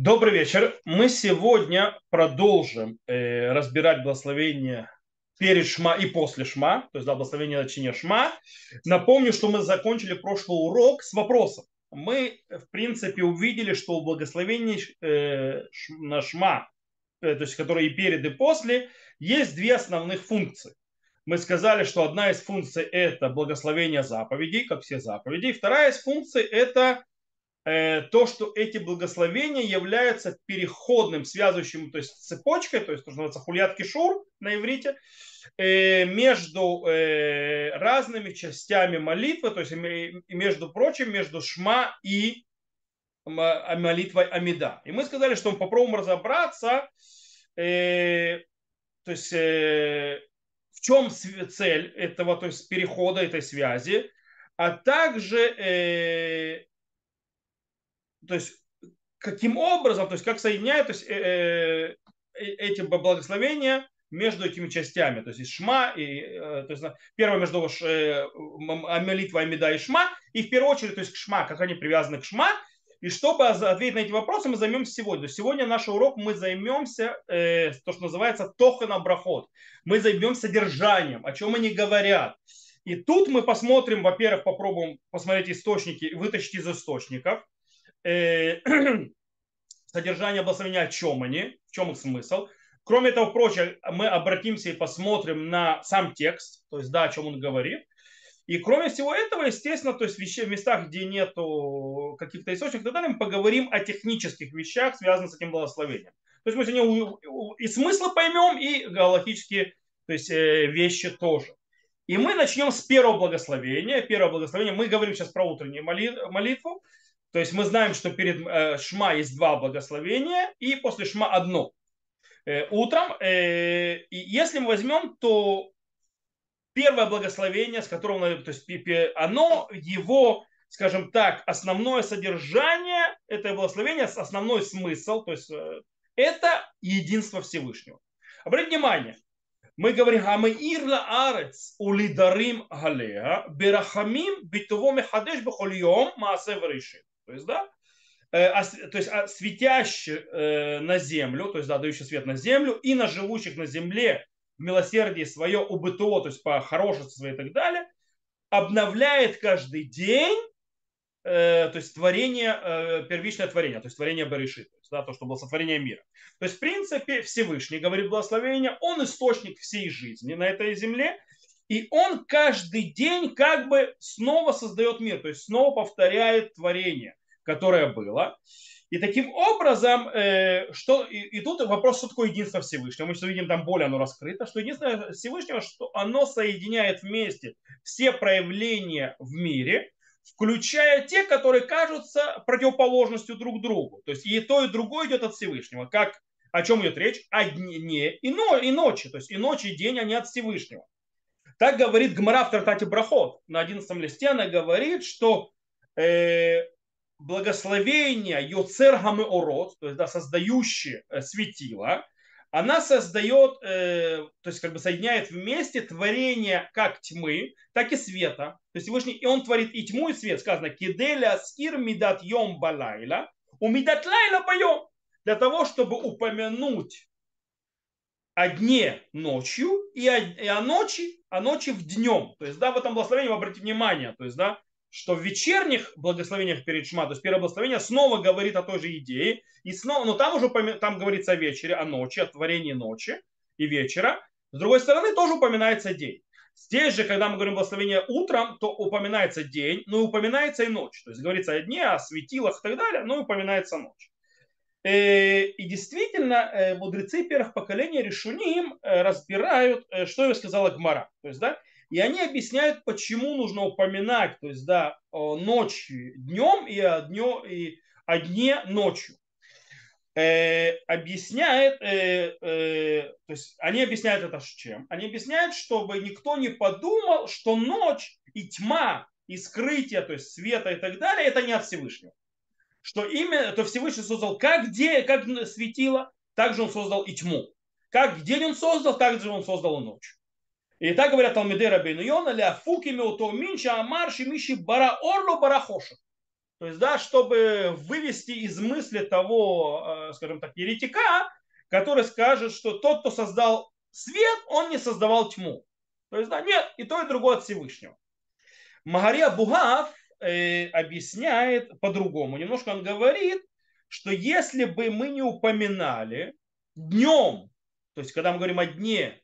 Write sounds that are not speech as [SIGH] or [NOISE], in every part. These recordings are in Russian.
Добрый вечер. Мы сегодня продолжим э, разбирать благословение перед Шма и после Шма, то есть да, благословение начиния Шма. Напомню, что мы закончили прошлый урок с вопросом. Мы, в принципе, увидели, что у благословений э, на Шма, э, то есть которые и перед, и после, есть две основных функции. Мы сказали, что одна из функций – это благословение заповедей, как все заповеди. Вторая из функций – это то, что эти благословения являются переходным, связывающим, то есть цепочкой, то есть то, что называется хулият кишур на иврите, э, между э, разными частями молитвы, то есть между прочим, между шма и молитвой Амида. И мы сказали, что мы попробуем разобраться, то есть в чем цель этого, то есть перехода этой связи, а также то есть каким образом, то есть как соединяют то есть, э, э, э эти благословения между этими частями, то есть Шма, и, то есть первое между э, молитвой Амида и Шма, и в первую очередь, то есть к Шма, как они привязаны к Шма, и чтобы ответить на эти вопросы, мы займемся сегодня. Сегодня наш урок мы займемся, э, то, что называется тохан брахот. Мы займемся содержанием, о чем они говорят. И тут мы посмотрим, во-первых, попробуем посмотреть источники, вытащить из источников – [CLEARS THROAT] содержание благословения, о чем они, в чем их смысл. Кроме того прочего, мы обратимся и посмотрим на сам текст, то есть да, о чем он говорит. И кроме всего этого, естественно, то есть в местах, где нет каких-то источников, тогда мы поговорим о технических вещах, связанных с этим благословением. То есть мы сегодня и смысл поймем, и галактические то есть, э, вещи тоже. И мы начнем с первого благословения. Первое благословение, мы говорим сейчас про утреннюю молитву. То есть мы знаем, что перед э, Шма есть два благословения, и после Шма одно. Э, утром, э, и если мы возьмем, то первое благословение, с которого, то есть оно, его, скажем так, основное содержание, это благословение, основной смысл, то есть это единство Всевышнего. Обратите внимание, мы говорим, Хамеир ла арец улидарим галеа, берахамим битуво мехадеш бехоль йом маасе врешит. То есть, да, э, то есть а, светящий э, на землю, то есть, да, дающий свет на землю, и на живущих на земле в милосердии свое УБТО, то есть по хорошести своей и так далее, обновляет каждый день, э, то есть творение, первичное творение, то есть творение Бариши, то, есть, да, то, что было сотворение мира. То есть, в принципе, Всевышний, говорит благословение, он источник всей жизни на этой земле, и он каждый день как бы снова создает мир, то есть снова повторяет творение которое было. И таким образом, э, что, и, и тут вопрос, что такое единство Всевышнего. Мы сейчас видим, там более оно раскрыто, что единство Всевышнего, что оно соединяет вместе все проявления в мире, включая те, которые кажутся противоположностью друг другу. То есть и то, и другое идет от Всевышнего. Как, о чем идет речь? О дне и, но, и ночи. То есть и ночь, и день, они от Всевышнего. Так говорит Гмара в Тартате Брахот. На 11 листе она говорит, что э, благословение Йоцер Гамеорот, то есть да, создающее э, светило, она создает, э, то есть как бы соединяет вместе творение как тьмы, так и света. То есть Всевышний, и он творит и тьму, и свет. Сказано, киделя скир мидат йом балайла, у мидат лайла поем. Для того, чтобы упомянуть о дне ночью и о, и о ночи, о ночи в днем. То есть, да, в этом благословении обратите внимание, то есть, да, что в вечерних благословениях перед Шма, то есть первое благословение снова говорит о той же идее, и снова, но там уже там говорится о вечере, о ночи, о творении ночи и вечера. С другой стороны, тоже упоминается день. Здесь же, когда мы говорим благословение утром, то упоминается день, но упоминается и ночь. То есть говорится о дне, о светилах и так далее, но упоминается ночь. Э, и действительно, э, мудрецы первых поколений решуним э, разбирают, что я сказала Гмара. То есть, да, и они объясняют, почему нужно упоминать, то есть, да, ночью днем и о, дне, и о дне ночью. Э, объясняет, э, э, то есть они объясняют это чем? Они объясняют, чтобы никто не подумал, что ночь и тьма, и скрытие, то есть света и так далее, это не от Всевышнего. Что именно, то Всевышний создал как, где, как светило, так же он создал и тьму. Как день он создал, так же он создал и ночь. И так говорят Талмиды Рабейну Йона, ля фуки меуто минча амар шимиши бара орло бара хоша. То есть, да, чтобы вывести из мысли того, э, скажем так, еретика, который скажет, что тот, кто создал свет, он не создавал тьму. То есть, да, нет, и то, и другое от Всевышнего. Магария Бугав э, объясняет по-другому. Немножко он говорит, что если бы мы не упоминали днем, то есть когда мы говорим о дне,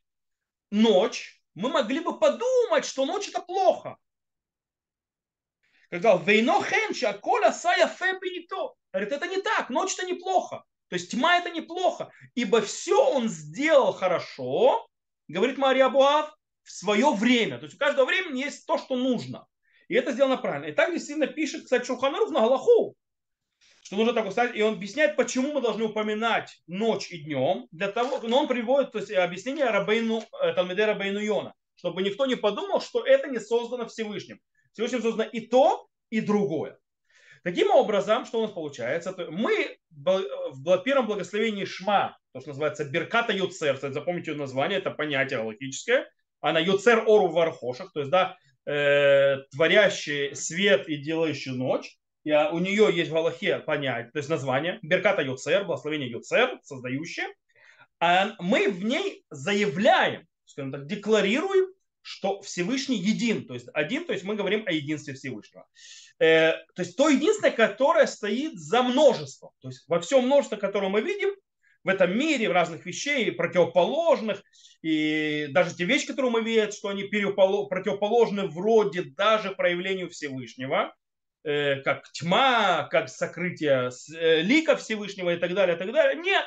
ночь, мы могли бы подумать, что ночь это плохо. Когда вейно хенча, коля сая фе Говорит, это не так, ночь это неплохо. То есть тьма это неплохо, ибо все он сделал хорошо, говорит Мария Буав, в свое время. То есть у каждого времени есть то, что нужно. И это сделано правильно. И так действительно пишет, кстати, Шуханарух на Галаху, что нужно так устать. И он объясняет, почему мы должны упоминать ночь и днем. Для того, но он приводит то есть, объяснение Рабейну, э, Талмеде Рабейну Йона, чтобы никто не подумал, что это не создано Всевышним. Всевышним создано и то, и другое. Таким образом, что у нас получается? Мы в первом благословении Шма, то, что называется Берката Юцер, запомните ее название, это понятие логическое, она Юцер Ору в Архошах, то есть, да, э, творящий свет и делающий ночь. И а, у нее есть в Галахе понятие, то есть название Берката Юцер, благословение Юцер, создающее. А мы в ней заявляем, скажем так, декларируем, что Всевышний един, то есть один, то есть мы говорим о единстве Всевышнего. Э, то есть то единственное, которое стоит за множеством. То есть во всем множестве, которое мы видим, в этом мире, в разных вещей, противоположных, и даже те вещи, которые мы видим, что они противоположны вроде даже проявлению Всевышнего, э, как тьма, как сокрытие э, лика Всевышнего и так далее, и так далее. Нет,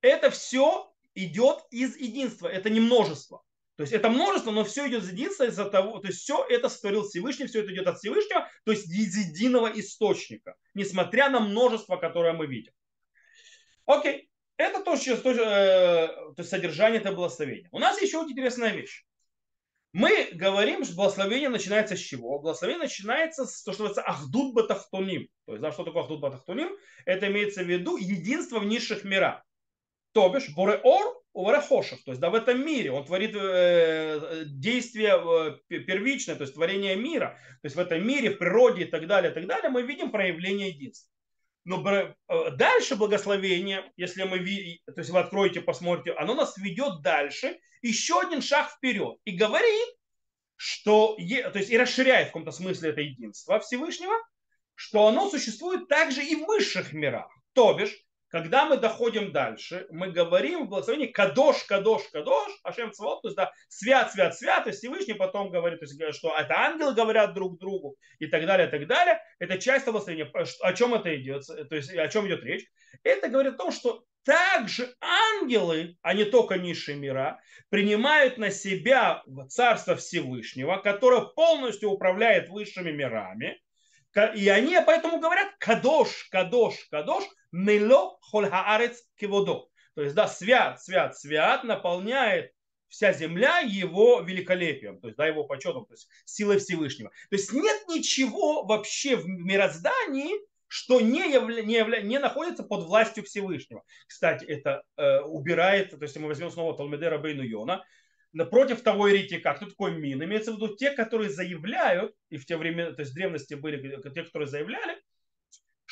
это все идет из единства, это не множество. То есть это множество, но все идет из единства из-за того, то есть все это сотворил Всевышний, все это идет от Всевышнего, то есть из единого источника, несмотря на множество, которое мы видим. Окей, это то, что, то, э, то есть содержание этого благословения. У нас еще вот интересная вещь. Мы говорим, что благословение начинается с чего? Благословение начинается с того, что называется Ахдут Батахтуним. То есть, да, что такое Ахдут Батахтуним? Это имеется в виду единство в низших мирах. То бишь, Бореор у Варахошев, то есть да, в этом мире. Он творит э, действие э, первичное, то есть творение мира. То есть в этом мире, в природе и так далее, и так далее, мы видим проявление единства. Но э, дальше благословение, если мы то есть вы откроете, посмотрите, оно нас ведет дальше, еще один шаг вперед. И говорит, что, то есть и расширяет в каком-то смысле это единство Всевышнего, что оно существует также и в высших мирах. То бишь, когда мы доходим дальше, мы говорим в благословении Кадош, Кадош, Кадош, Ашем Цвот, то есть да, свят, свят, свят, и Всевышний потом говорит, то есть, что это ангелы говорят друг другу и так далее, и так далее. Это часть благословения. О чем это идет? То есть о чем идет речь? Это говорит о том, что также ангелы, а не только низшие мира, принимают на себя Царство Всевышнего, которое полностью управляет высшими мирами, и они поэтому говорят кадош, кадош, кадош, мело хольхаарец киводо. То есть, да, свят, свят, свят наполняет вся земля его великолепием, то есть, да, его почетом, то есть силой Всевышнего. То есть нет ничего вообще в мироздании, что не, явля, не, явля, не находится под властью Всевышнего. Кстати, это э, убирает, то есть мы возьмем снова Талмедера Бейну Йона, напротив того еретика, кто такой мин? Имеется в виду те, которые заявляют, и в те времена, то есть в древности были те, которые заявляли,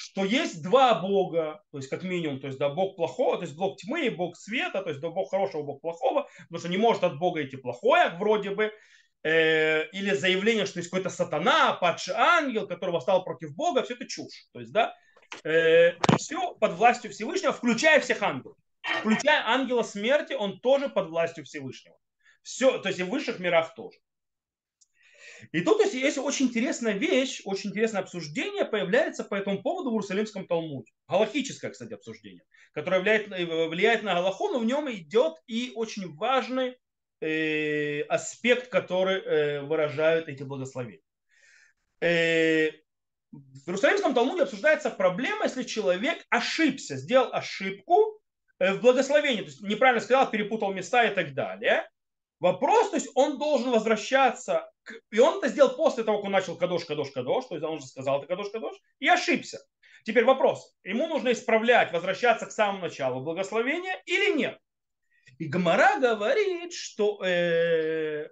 что есть два бога, то есть как минимум, то есть да, бог плохого, то есть бог тьмы и бог света, то есть да, бог хорошего, бог плохого, потому что не может от бога идти плохое, вроде бы, э, или заявление, что есть какой-то сатана, падший ангел, который восстал против бога, все это чушь. То есть, да, э, все под властью Всевышнего, включая всех ангелов. Включая ангела смерти, он тоже под властью Всевышнего. Все, то есть и в высших мирах тоже. И тут есть, есть очень интересная вещь, очень интересное обсуждение появляется по этому поводу в Иерусалимском Талмуде. Галахическое, кстати, обсуждение, которое влияет, э, влияет на Галаху, но в нем идет и очень важный э, аспект, который э, выражают эти благословения. Э, в Иерусалимском Талмуде обсуждается проблема, если человек ошибся, сделал ошибку э, в благословении, то есть неправильно сказал, перепутал места и так далее. Вопрос, то есть он должен возвращаться, к... и он это сделал после того, как он начал кадош, кадош, кадош, то есть он уже сказал это кадош, кадош, и ошибся. Теперь вопрос, ему нужно исправлять, возвращаться к самому началу благословения или нет? И Гмара говорит, что э,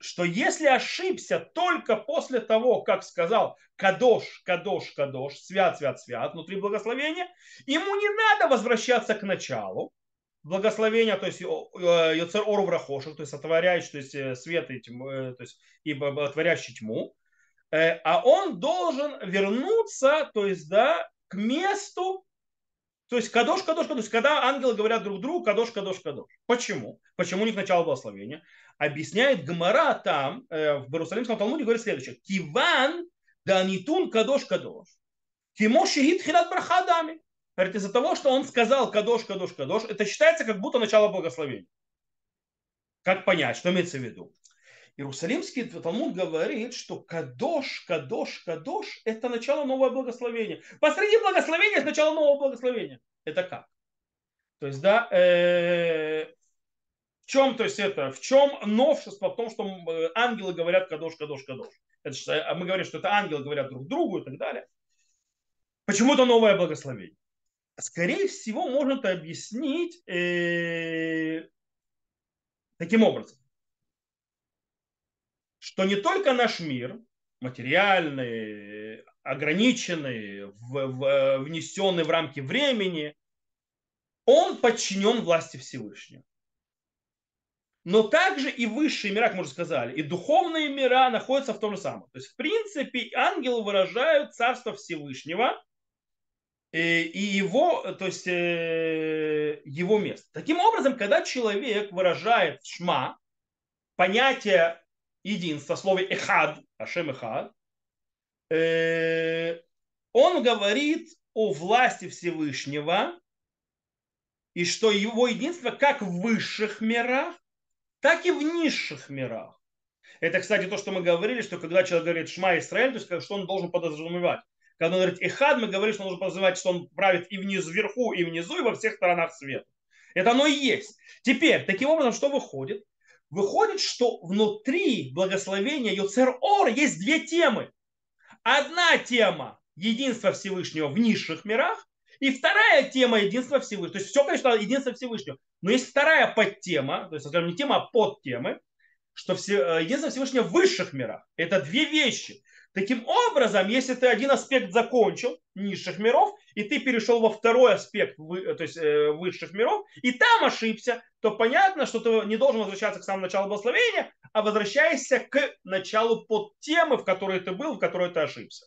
что если ошибся только после того, как сказал кадош, кадош, кадош, свят, свят, свят, внутри благословения, ему не надо возвращаться к началу, благословения, то есть Йоцер Ору Врахошев, то есть отворяющий, то есть э, свет и тьму, э, то есть и отворяющий тьму, э, а он должен вернуться, то есть, да, к месту, то есть кадош, кадош, кадош. Когда ангелы говорят друг другу кадош, кадош, кадош. Почему? Почему у них начало благословения? Объясняет Гмара там, в Иерусалимском Талмуде, говорит следующее. Киван да нитун кадош, кадош. Кимо шехид хилат брахадами. Говорит, из-за того, что он сказал кадош, кадош, кадош, это считается как будто начало благословения. Как понять, что имеется в виду? Иерусалимский Талмуд говорит, что кадош, кадош, кадош – это начало нового благословения. Посреди благословения – это начало нового благословения. Это как? То есть, да, э, в чем, то есть это, в чем новшество в том, что э, ангелы говорят кадош, кадош, кадош. Это, а мы говорим, что это ангелы говорят друг другу и так далее. Почему это новое благословение? Скорее всего, можно это объяснить э, таким образом, что не только наш мир, материальный, ограниченный, в, в, внесенный в рамки времени, он подчинен власти Всевышнего. Но также и высшие мира, как мы уже сказали, и духовные мира находятся в том же самом. То есть, в принципе, ангелы выражают царство Всевышнего – и его, то есть э, его место. Таким образом, когда человек выражает шма, понятие единства, слове эхад, ашем эхад, э, он говорит о власти Всевышнего, и что его единство как в высших мирах, так и в низших мирах. Это, кстати, то, что мы говорили, что когда человек говорит Шма Исраэль, то есть что он должен подразумевать. Когда он говорит Эхад, мы говорим, что нужно подразумевать, что он правит и внизу, вверху, и внизу, и во всех сторонах света. Это оно и есть. Теперь, таким образом, что выходит? Выходит, что внутри благословения Йоцер Ор есть две темы. Одна тема единства Всевышнего в низших мирах, и вторая тема единства Всевышнего. То есть все, конечно, единство Всевышнего. Но есть вторая подтема, то есть, скажем, не тема, а подтемы, что все, э, единство Всевышнего в высших мирах. Это две вещи. Таким образом, если ты один аспект закончил, низших миров, и ты перешел во второй аспект, то есть э, высших миров, и там ошибся, то понятно, что ты не должен возвращаться к самому началу благословения, а возвращайся к началу под темы, в которой ты был, в которой ты ошибся.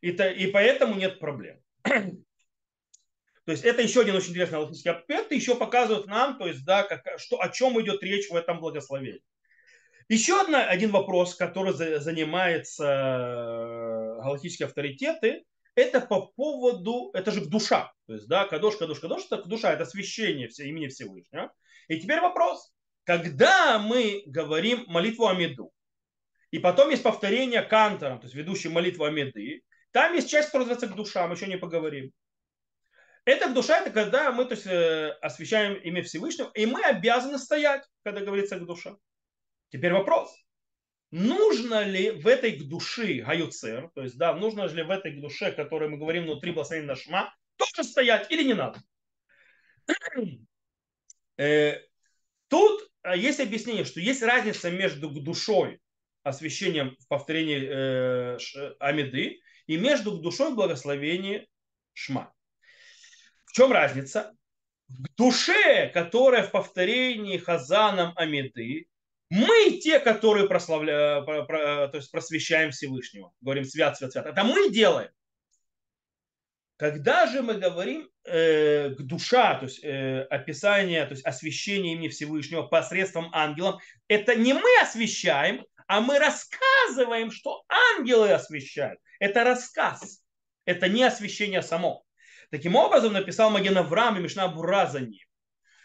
И, то, и поэтому нет проблем. [CLEARS THROAT] То есть это еще один очень интересный логический аспект, и еще показывает нам, то есть, да, как, что, о чем идет речь в этом благословении. Еще одна, один вопрос, который занимается э, галактические авторитеты, это по поводу, это же душа. То есть, да, кадош, кадош, кадош, это душа, это священие имени Всевышнего. И теперь вопрос. Когда мы говорим молитву Амиду, и потом есть повторение кантором, то есть ведущий молитву Амиды, там есть часть, которая называется к душа, мы еще не поговорим. Это к душа, это когда мы то есть, э, освещаем имя Всевышнего, и мы обязаны стоять, когда говорится к душа. Теперь вопрос. Нужно ли в этой души гаюцер, то есть, да, нужно ли в этой душе, о которой мы говорим внутри благословения Нашма, тоже стоять или не надо? [CLEARS THROAT] Э, тут э, есть объяснение, что есть разница между душой, освящением в повторении э, Амиды, и между душой в благословении Шма. В чем разница? В душе, которая в повторении Хазаном Амиды, мы те, которые прославляем, то есть просвещаем Всевышнего. Говорим свят, свят, свят. Это мы делаем. Когда же мы говорим э, душа, то есть э, описание, то есть освящение имени Всевышнего посредством ангелов, это не мы освещаем, а мы рассказываем, что ангелы освещают. Это рассказ. Это не освящение само. Таким образом написал Маген Авраам и Мишна Бура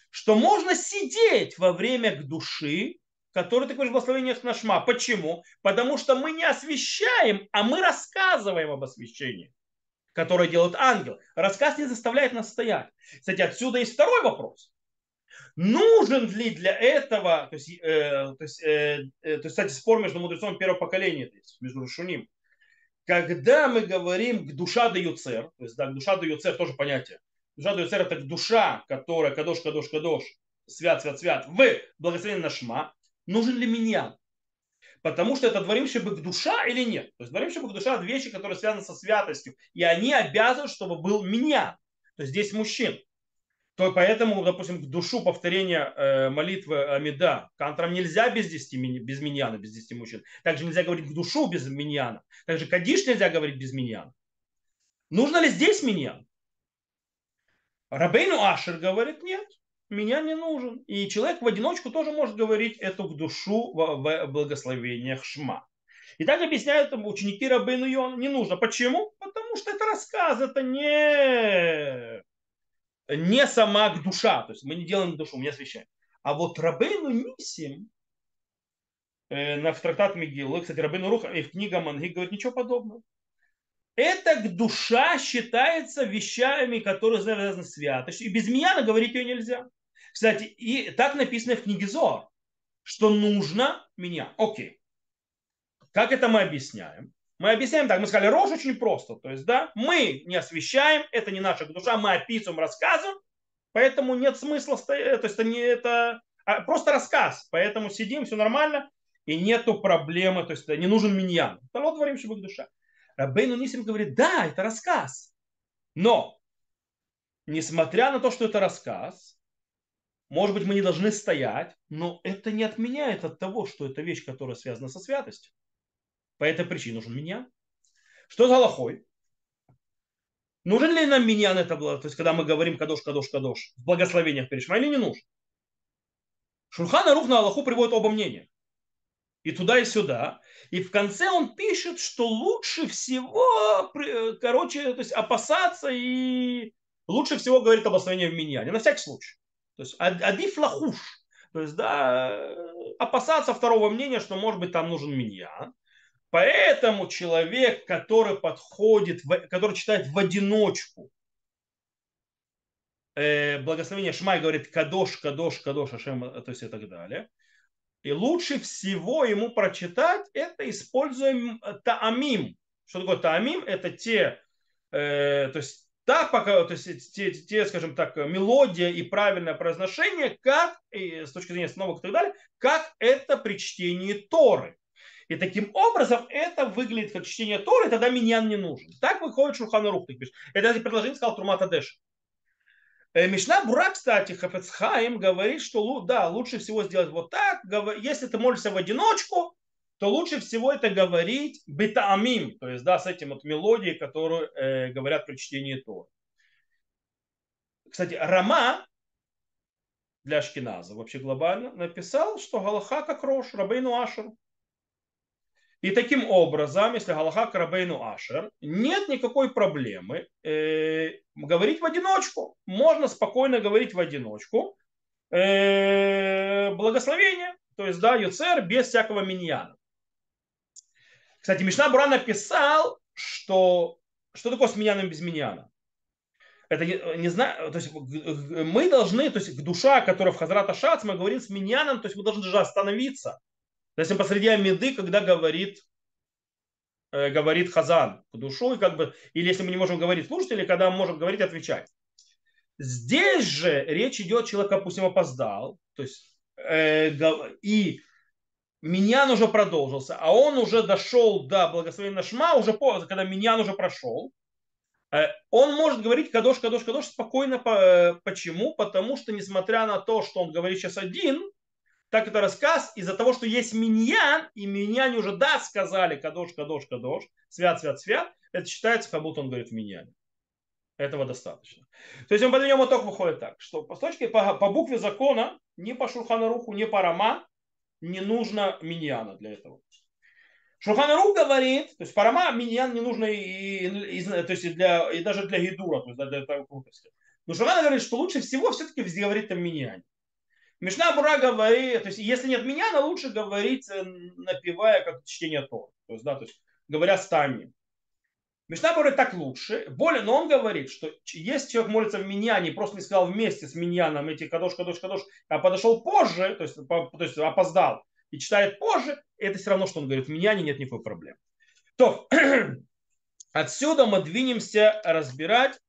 что можно сидеть во время к души который ты говоришь благословениях на шма. Почему? Потому что мы не освещаем, а мы рассказываем об освящении, которое делает ангел. Рассказ не заставляет нас стоять. Кстати, отсюда есть второй вопрос. Нужен ли для этого, то есть, э, то есть, э, э, то есть кстати, спор между мудрецом первого поколения, здесь, между Рушуним, когда мы говорим душа да юцер, то есть да, душа да юцер тоже понятие. Душа да юцер это душа, которая кадош, кадош, кадош, свят, свят, свят, в благословении на шма, нужен ли меня? Потому что это дворим шибык душа или нет. То есть дворим шибык душа это вещи, которые связаны со святостью. И они обязаны, чтобы был меня. То есть здесь мужчин. То поэтому, допустим, к душу повторения э, молитвы Амида, кантрам нельзя без 10, без миньяна, без 10 мужчин. Также нельзя говорить к душу без миньяна. Также кадиш нельзя говорить без миньяна. Нужно ли здесь миньян? Рабейну Ашер говорит, нет, меня не нужен. И человек в одиночку тоже может говорить эту к душу в благословениях Шма. И так объясняют ученики Рабейну Йон, не нужно. Почему? Потому что это рассказ, это не, не сама душа. То есть мы не делаем душу, мы не освящаем. А вот Рабейну Нисим, э, на в трактат Мигилы, кстати, Рабейну Руха и в книге Манги говорит ничего подобного эта душа считается вещами, которые связаны с святостью. И без меня говорить ее нельзя. Кстати, и так написано в книге Зор, что нужно меня. Окей. Как это мы объясняем? Мы объясняем так, мы сказали, рожь очень просто. То есть, да, мы не освещаем, это не наша душа, мы описываем, рассказываем, поэтому нет смысла стоять, то есть это не это, а просто рассказ, поэтому сидим, все нормально, и нету проблемы, то есть не нужен миньян. Это вот говорим, чтобы душа. Рабейну Нисим говорит, да, это рассказ. Но, несмотря на то, что это рассказ, может быть, мы не должны стоять, но это не отменяет от того, что это вещь, которая связана со святостью. По этой причине нужен меня. Что за лохой? Нужен ли нам миньян это было? То есть, когда мы говорим кадош, кадош, кадош, в благословениях перед или не нужен? Шурхан Арух на Аллаху приводит оба мнения и туда, и сюда. И в конце он пишет, что лучше всего, короче, то есть опасаться и лучше всего говорит об благословении в миньяне, на всякий случай. То есть адиф лахуш, то есть, да, опасаться второго мнения, что, может быть, там нужен миньян. Поэтому человек, который подходит, который читает в одиночку, э, благословение Шмай говорит кадош, кадош, кадош, Ашем, то есть и так далее. И лучше всего ему прочитать это используем э, таамим. Что такое таамим? Это те, э, то есть так пока, то есть те, те, скажем так, мелодия и правильное произношение, как, с точки зрения остановок и так далее, как это при чтении Торы. И таким образом это выглядит как чтение Торы, тогда миньян не нужен. Так выходит Шурханарух. Это предложение сказал Трумата Дэш. Э, Мишна Бура, кстати, Хафецхайм говорит, что да, лучше всего сделать вот так. Если ты молишься в одиночку, то лучше всего это говорить бетаамим, то есть да, с этим вот мелодией, которую э, говорят при чтении Торы. Кстати, Рама для Ашкиназа вообще глобально написал, что Галаха как Рош, Рабейну Ашер. И таким образом, если Галаха Карабейну Ашер, нет никакой проблемы э, говорить в одиночку. Можно спокойно говорить в одиночку. Э, благословение, то есть, да, Юцер без всякого миньяна. Кстати, Мишна Бура написал, что что такое с миньяном без миньяна? Это не, не знаю, то есть мы должны, то есть душа, которая в Хазрата Шац, мы говорим с миньяном, то есть мы должны даже остановиться если посреди Амиды, когда говорит, э, говорит Хазан к душу, и как бы, или если мы не можем говорить слушать, или когда мы можем говорить, отвечать. Здесь же речь идет, человек, допустим, опоздал, то есть, э, и Миньян уже продолжился, а он уже дошел до благословения Шма, уже по, когда Миньян уже прошел, э, он может говорить кадош, кадош, кадош спокойно. Э, почему? Потому что, несмотря на то, что он говорит сейчас один, так это рассказ из-за того, что есть миньян, и миньяне уже да сказали кадош, кадош, кадош, свят, свят, свят, это считается, как будто он говорит в миньяне. Этого достаточно. То есть мы подведем итог выходит так, что по, точке, по, по букве закона, ни по Шурханаруху, ни по Рама не нужно миньяна для этого. Шурханарух говорит, то есть по Рама миньян не нужно и, и, то есть и, для, и даже для Гидура, то есть для, для крутости. Но Шурхан говорит, что лучше всего все-таки говорить о миньяне. Мишна Бура говорит, то есть если нет то лучше говорить, э, напевая как чтение Тор. То есть, да, то есть говоря стами. Мишна говорит так лучше. Более, но он говорит, что если человек молится в миньяне, просто не сказал вместе с миньяном эти кадош, кадош, кадош, а подошел позже, то есть, по, то есть опоздал и читает позже, это все равно, что он говорит, в миньяне нет никакой проблемы. То, [CLEARS THROAT] отсюда мы двинемся разбирать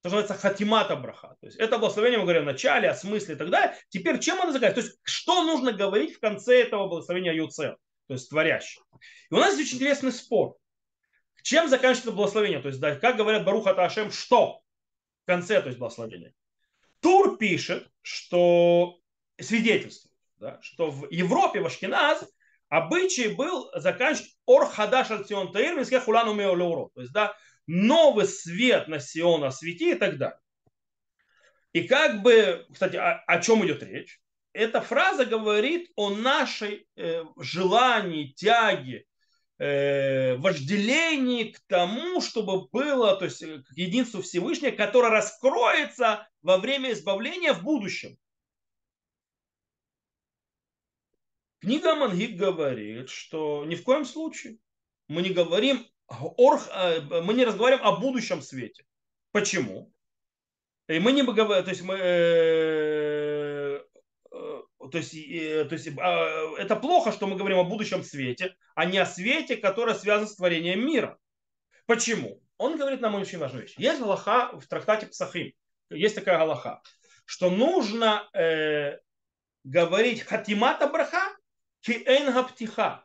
что называется хатимата браха. То есть это благословение мы говорим в начале, о смысле и так далее. Теперь чем оно заканчивается? То есть что нужно говорить в конце этого благословения Юцер? то есть творящий. И у нас есть очень интересный спор. Чем заканчивается благословение? То есть, да, как говорят Баруха Ташем, что в конце, то есть благословения. Тур пишет, что свидетельствует, да, что в Европе, в Ашкеназ, обычай был заканчивать Ор Хадаш Альцион Таир, Хулану Меолеуро. То есть, да, новый свет на Сиона свети и так далее. И как бы, кстати, о, о чем идет речь? Эта фраза говорит о нашей э, желании, тяге, вожделении к тому, чтобы было, то есть э, к единству Всевышнего, которое раскроется во время избавления в будущем. Книга Мангик говорит, что ни в коем случае мы не говорим, э, мы не разговариваем о будущем свете. Почему? И мы не говорим, то есть мы, э, э, то есть, то есть а, это плохо, что мы говорим о будущем свете, а не о свете, который связан с творением мира. Почему? Он говорит нам очень важную вещь. Есть галаха в трактате Псахим. Есть такая галаха, что нужно э, говорить хатимата браха киэн гаптиха.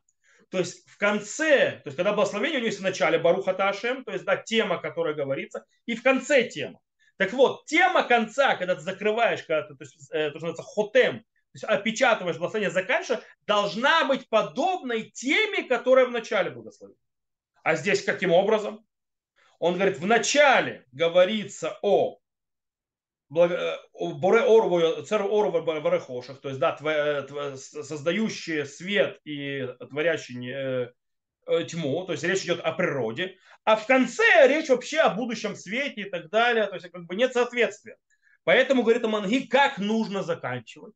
То есть в конце, то есть когда благословение у него есть в начале Баруха Ташем, то есть да, тема, которая говорится, и в конце тема. Так вот, тема конца, когда ты закрываешь, когда ты, то есть, э, то, что называется хотем, есть опечатываешь благословение, заканчиваешь, должна быть подобной теме, которая в начале благословения. А здесь каким образом? Он говорит, в начале говорится о э, Боре Орву, Цер Орву Барехошах, то есть да, э, создающие свет и творящие Э, тьму, то есть речь идет о природе, а в конце речь вообще о будущем свете и так далее, то есть как бы нет соответствия. Поэтому говорит Аманги, как нужно заканчивать.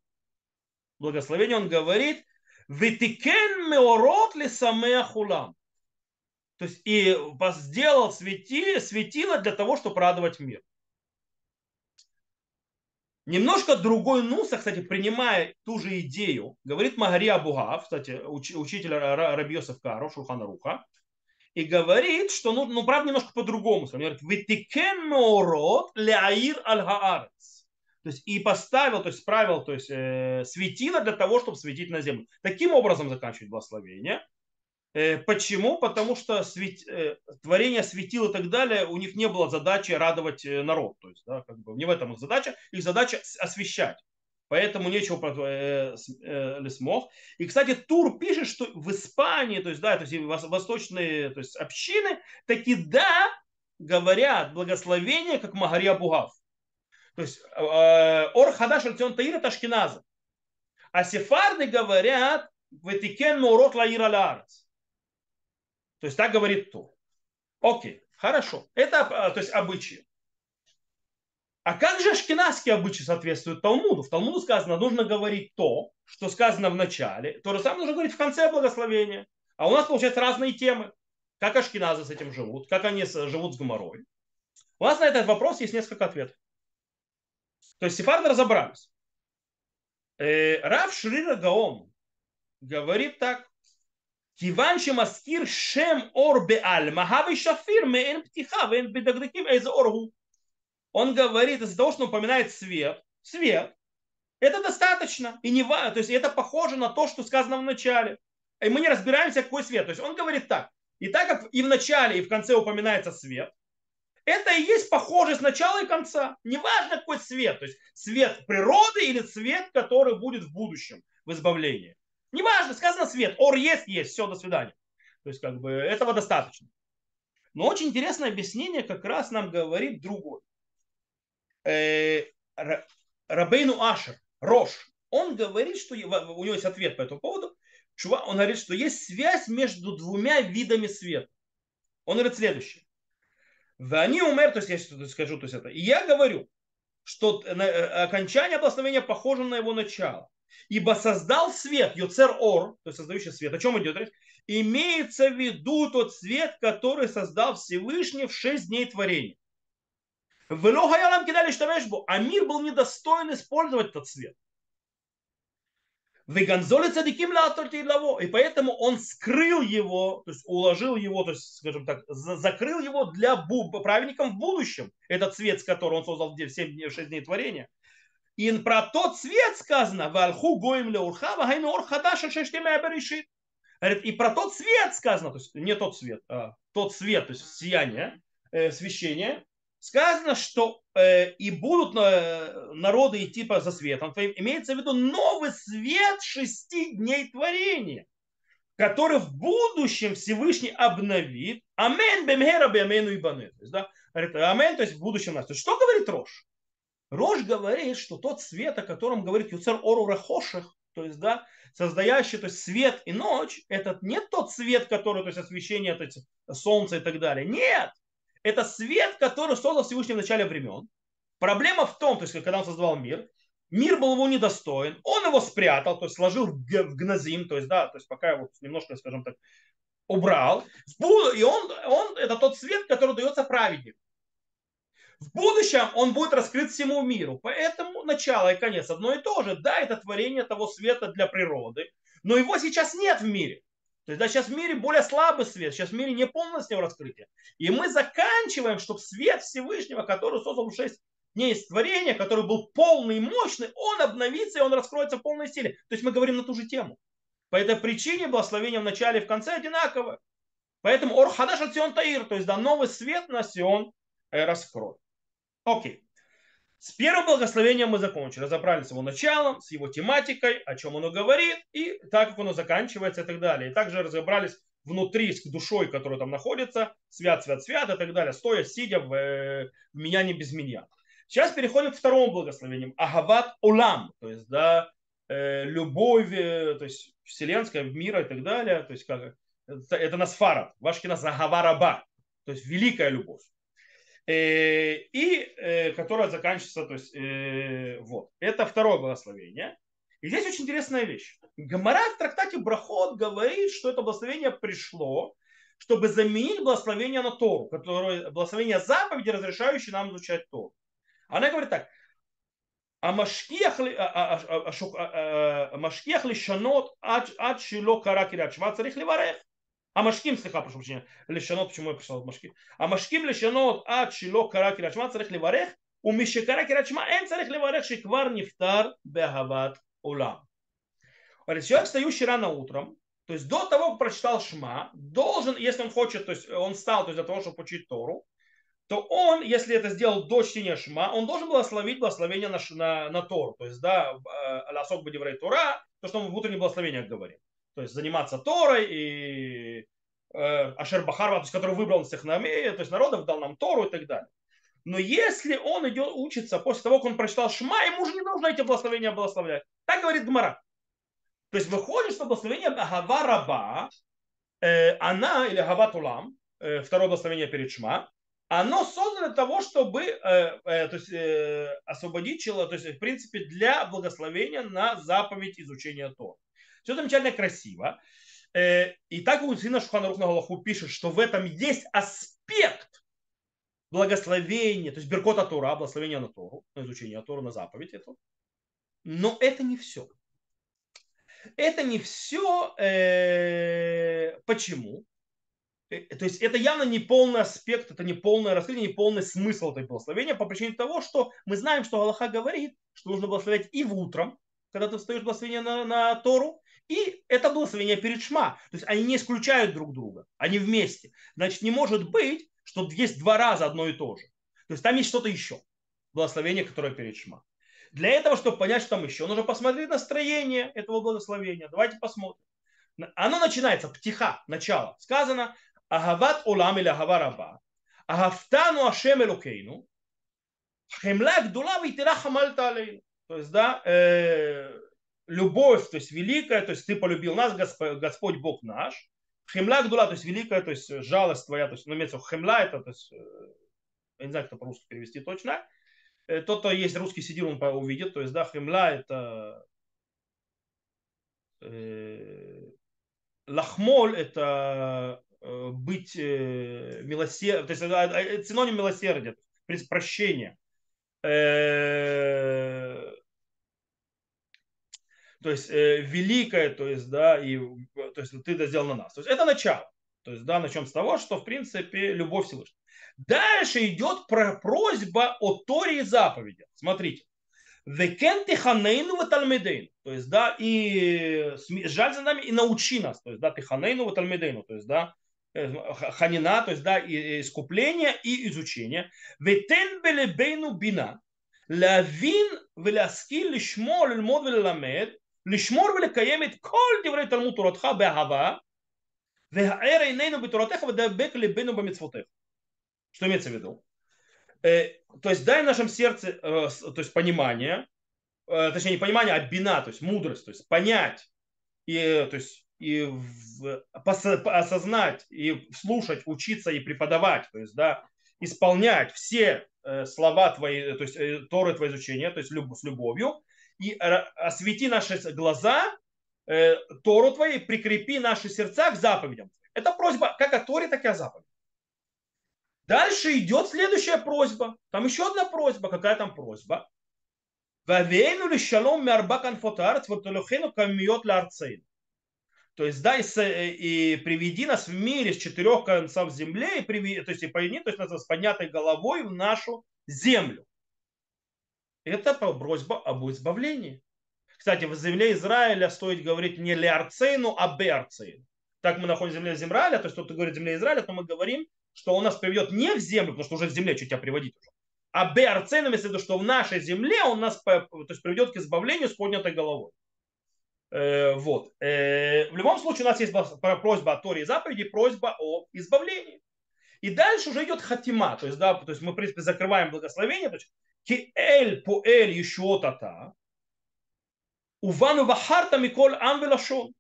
Благословение он говорит, Витикен меорот ли хулам. То есть и сделал свети, светило для того, чтобы радовать мир. Немножко другой нуса, кстати, принимая ту же идею, говорит Магария Бугав, кстати, уч, учитель Рабиосов Каро, Шурхана Руха, и говорит, что, ну, ну правда, немножко по-другому. Он говорит, «Витикен меорот ляир аль хаарец». То есть и поставил, то есть справил, то есть э, светило для того, чтобы светить на землю. Таким образом заканчивает благословение. Э, почему? Потому что свет, э, творение светил и так далее, у них не было задачи радовать э, народ. То есть, да, как бы не в этом их задача, их задача освещать. Поэтому нечего э, э. И, кстати, Тур пишет, что в Испании, то есть, да, то есть восточные то есть, общины, таки да, говорят благословение, как Магария Бугав. То есть Ор Хадаш Альцион Таир это Ашкиназа. А сефарды говорят Ветикен Мурот Лаира Ларец. То есть так говорит Тур. Окей, хорошо. Это а, то есть обычаи. А как же ашкенадские обычаи соответствуют Талмуду? В Талмуду сказано, нужно говорить то, что сказано в начале, то же самое нужно говорить в конце благословения. А у нас получается разные темы. Как ашкеназы с этим живут, как они живут с гоморой. У нас на этот вопрос есть несколько ответов. То есть сефарды разобрались. Э, Рав Шрира Гаом говорит так. Киван маскир шем ор беаль, махави шафир меэн птиха, вен бедагдаким эйз оргу. Он говорит, из-за того, что упоминает свет, свет, это достаточно. И не, то есть это похоже на то, что сказано в начале. И мы не разбираемся, какой свет. То есть он говорит так. И так как и в начале, и в конце упоминается свет, это и есть похоже с начала и конца. Неважно, какой свет. То есть свет природы или свет, который будет в будущем, в избавлении. Неважно, сказано свет. Ор есть, есть. Все, до свидания. То есть, как бы, этого достаточно. Но очень интересное объяснение как раз нам говорит другой. Э, Рабейну Ашер, Рош, он говорит, что у него есть ответ по этому поводу. Он говорит, что есть связь между двумя видами света. Он говорит следующее. Они умер, то есть я что-то скажу, то есть это. И я говорю, что э, окончание благословения похоже на его начало. Ибо создал свет, Йоцер Ор, то есть создающий свет. О чем идет речь? Имеется в виду тот свет, который создал Всевышний в шесть дней творения. А мир был недостоин использовать этот свет. И поэтому он скрыл его, то есть уложил его, то есть, скажем так, закрыл его для праведников в будущем. Этот свет, с которым он создал в 7 дней, 6 дней творения. И про тот цвет сказано, вальху гоим леурха, вагайну ор хадаш шештемя берешит. Говорит, и про тот свет сказано, то есть не тот свет, а тот свет, то есть сияние, э, освещение, сказано, что э, и будут э, народы идти по, за светом твоим. Имеется в виду новый свет шести дней творения, который в будущем Всевышний обновит. Амен бемгера беамену и баны. То есть, да, говорит, амен, то есть в будущем нас. Что говорит Рош? Рош говорит, что тот свет, о котором говорит Юцер Ору Рахоших, то есть, да, создающий, то есть свет и ночь, это не тот свет, который, то есть освещение, то есть солнце и так далее. Нет, это свет, который создал Всевышний в начале времен. Проблема в том, то есть когда он создавал мир, мир был его недостоин, он его спрятал, то есть сложил в гназим, то есть, да, то есть пока его немножко, скажем так, убрал. И он, он, это тот свет, который дается праведнику. В будущем он будет раскрыт всему миру. Поэтому начало и конец одно и то же. Да, это творение того света для природы, но его сейчас нет в мире. То есть да, сейчас в мире более слабый свет, сейчас в мире не полностью раскрытие. И мы заканчиваем, чтобы свет Всевышнего, который создал в 6 дней творения, который был полный и мощный, он обновится и он раскроется в полной силе. То есть мы говорим на ту же тему. По этой причине благословение в начале и в конце одинаковое. Поэтому Ор Хадаш Сион Таир, то есть да, новый свет на Сион э, раскроет. Окей. С первым благословением мы закончили. Разобрались с его началом, с его тематикой, о чем оно говорит, и так как оно заканчивается и так далее. И также разобрались внутри с душой, которая там находится, свят, свят, свят и так далее, стоя, сидя в, э, в меня не без меня. Сейчас переходим к второму благословению. Агават Улам, то есть, да, э, любовь, э, то есть, вселенская, мира и так далее, то есть, как, это, это насфара, вашкина Агавараба, то есть, великая любовь. Э, и э, которая заканчивается, то есть э, вот. Это второе благословение. И здесь очень интересная вещь. Гамара в трактате Брахот говорит, что это благословение пришло, чтобы заменить благословение на Тору, которое, благословение заповеди, разрешающее нам изучать Тору. Она говорит так. А машкиях лишанот а, а, а, ад шило каракирят шва царих леварех. А машким, слыха, прошу прощения, лишанот, почему я пришел от машки? А машким лишанот, а чило кара кирачма, царих леварех, у мишекара кирачма, эн царих леварех, шиквар нефтар бехават улам. Человек, встающий рано утром, то есть до того, как прочитал Шма, должен, если он хочет, то есть он стал то есть для того, чтобы учить Тору, то он, если это сделал до чтения Шма, он должен благословить благословение на, на, на Тор, то есть, да, э, ласок бы Тора, то, что мы в утреннем благословениях говорим то есть заниматься Торой и э, Ашер Бахарва, то есть, который выбрал из всех нами, то есть народов, дал нам Тору и так далее. Но если он идет учиться после того, как он прочитал Шма, ему уже не нужно эти благословения благословлять. Так говорит Гмара. То есть выходит, что благословение Агава Раба, э, она, или Агава Тулам, э, второе благословение перед Шма, оно создано для того, чтобы э, э, то есть, э, освободить человека, то есть, в принципе, для благословения на заповедь изучения Тора. Все замечательно красиво. Э, и так у Сина Шухана на Галаху пишет, что в этом есть аспект благословения, то есть Беркота Тора, благословения на Тору, на изучение Тору, на заповедь эту. Но это не все. Это не все. Э, почему? Э, то есть это явно не полный аспект, это не полное раскрытие, не полный смысл этой благословения по причине того, что мы знаем, что Аллаха говорит, что нужно благословлять и в утром, когда ты встаешь благословение на, на Тору, и это благословение перед Шма. То есть они не исключают друг друга, они вместе. Значит, не может быть, что есть два раза одно и то же. То есть там есть что-то еще. Благословение, которое перед Шма. Для этого, чтобы понять, что там еще, нужно посмотреть настроение этого благословения. Давайте посмотрим. Оно начинается, птиха, начало. Сказано, агават улам или агава раба, агавтану ашем элокейну, хемла гдула витира хамальта алейну. То есть, да, э, любовь, то есть великая, то есть ты полюбил нас, Господь, Господь Бог наш. Хемла гдула, то есть великая, то есть жалость твоя, то есть, ну, имеется хемла, это, то есть, э, я не знаю, как это по-русски перевести точно. Э, тот, кто есть русский сидир, он увидит, то есть, да, хемла это э, лахмоль это э, быть э, милосердным, то есть это синоним милосердия, принципе, прощения то есть э, великое, то есть, да, и то есть, ты это сделал на нас. То есть это начало. То есть, да, начнем с того, что, в принципе, любовь Всевышнего. Дальше идет про просьба о Торе и заповеди. Смотрите. То есть, да, и э, жаль за нами и научи нас. То есть, да, ты ханейну вот. То есть, да, э, ханина, то есть, да, и э, искупление и изучение. Ветен белебейну бина. Лавин веласкил лишмо лельмод велеламед. לשמור ולקיים את כל דברי תלמוד תורתך באהבה, והאר עינינו בתורתך ודבק ליבנו במצוותיך. Что имеется в виду? То есть дай в нашем сердце то есть понимание, точнее не понимание, а бина, то есть мудрость, то есть понять и, то есть, и в, осознать, и слушать, учиться и преподавать, то есть, да, исполнять все Э, слова твои, то есть э, Торы твои изучения, то есть с любовью, и освети наши глаза, э, Тору твоей, прикрепи наши сердца к заповедям. Это просьба как о Торе, так и о заповедях. Дальше идет следующая просьба. Там еще одна просьба. Какая там просьба? Вавейну ли шалом мярба конфотарц, вот камьет ларцейн. То есть, да, и, и приведи нас в мире с четырех концов земли, и приведи, то есть, и поведи, то есть, нас с поднятой головой в нашу землю. Это просьба об избавлении. Кстати, в земле Израиля стоит говорить не леарцейну, а беарцейну. Так мы находим в земле Израиля, то есть кто-то говорит земле Израиля, то мы говорим, что он нас приведет не в землю, потому что уже в земле что тебя приводить уже, а беарцейну, имеется в виду, что в нашей земле он нас то есть, приведет к избавлению с поднятой головой. Э, вот. Э, в любом случае у нас есть просьба о Торе и заповеди, просьба о избавлении. И дальше уже идет хатима, то есть, да, то есть мы, в принципе, закрываем благословение, то есть киэль поэль еще тата, увану вахарта миколь ам велашон,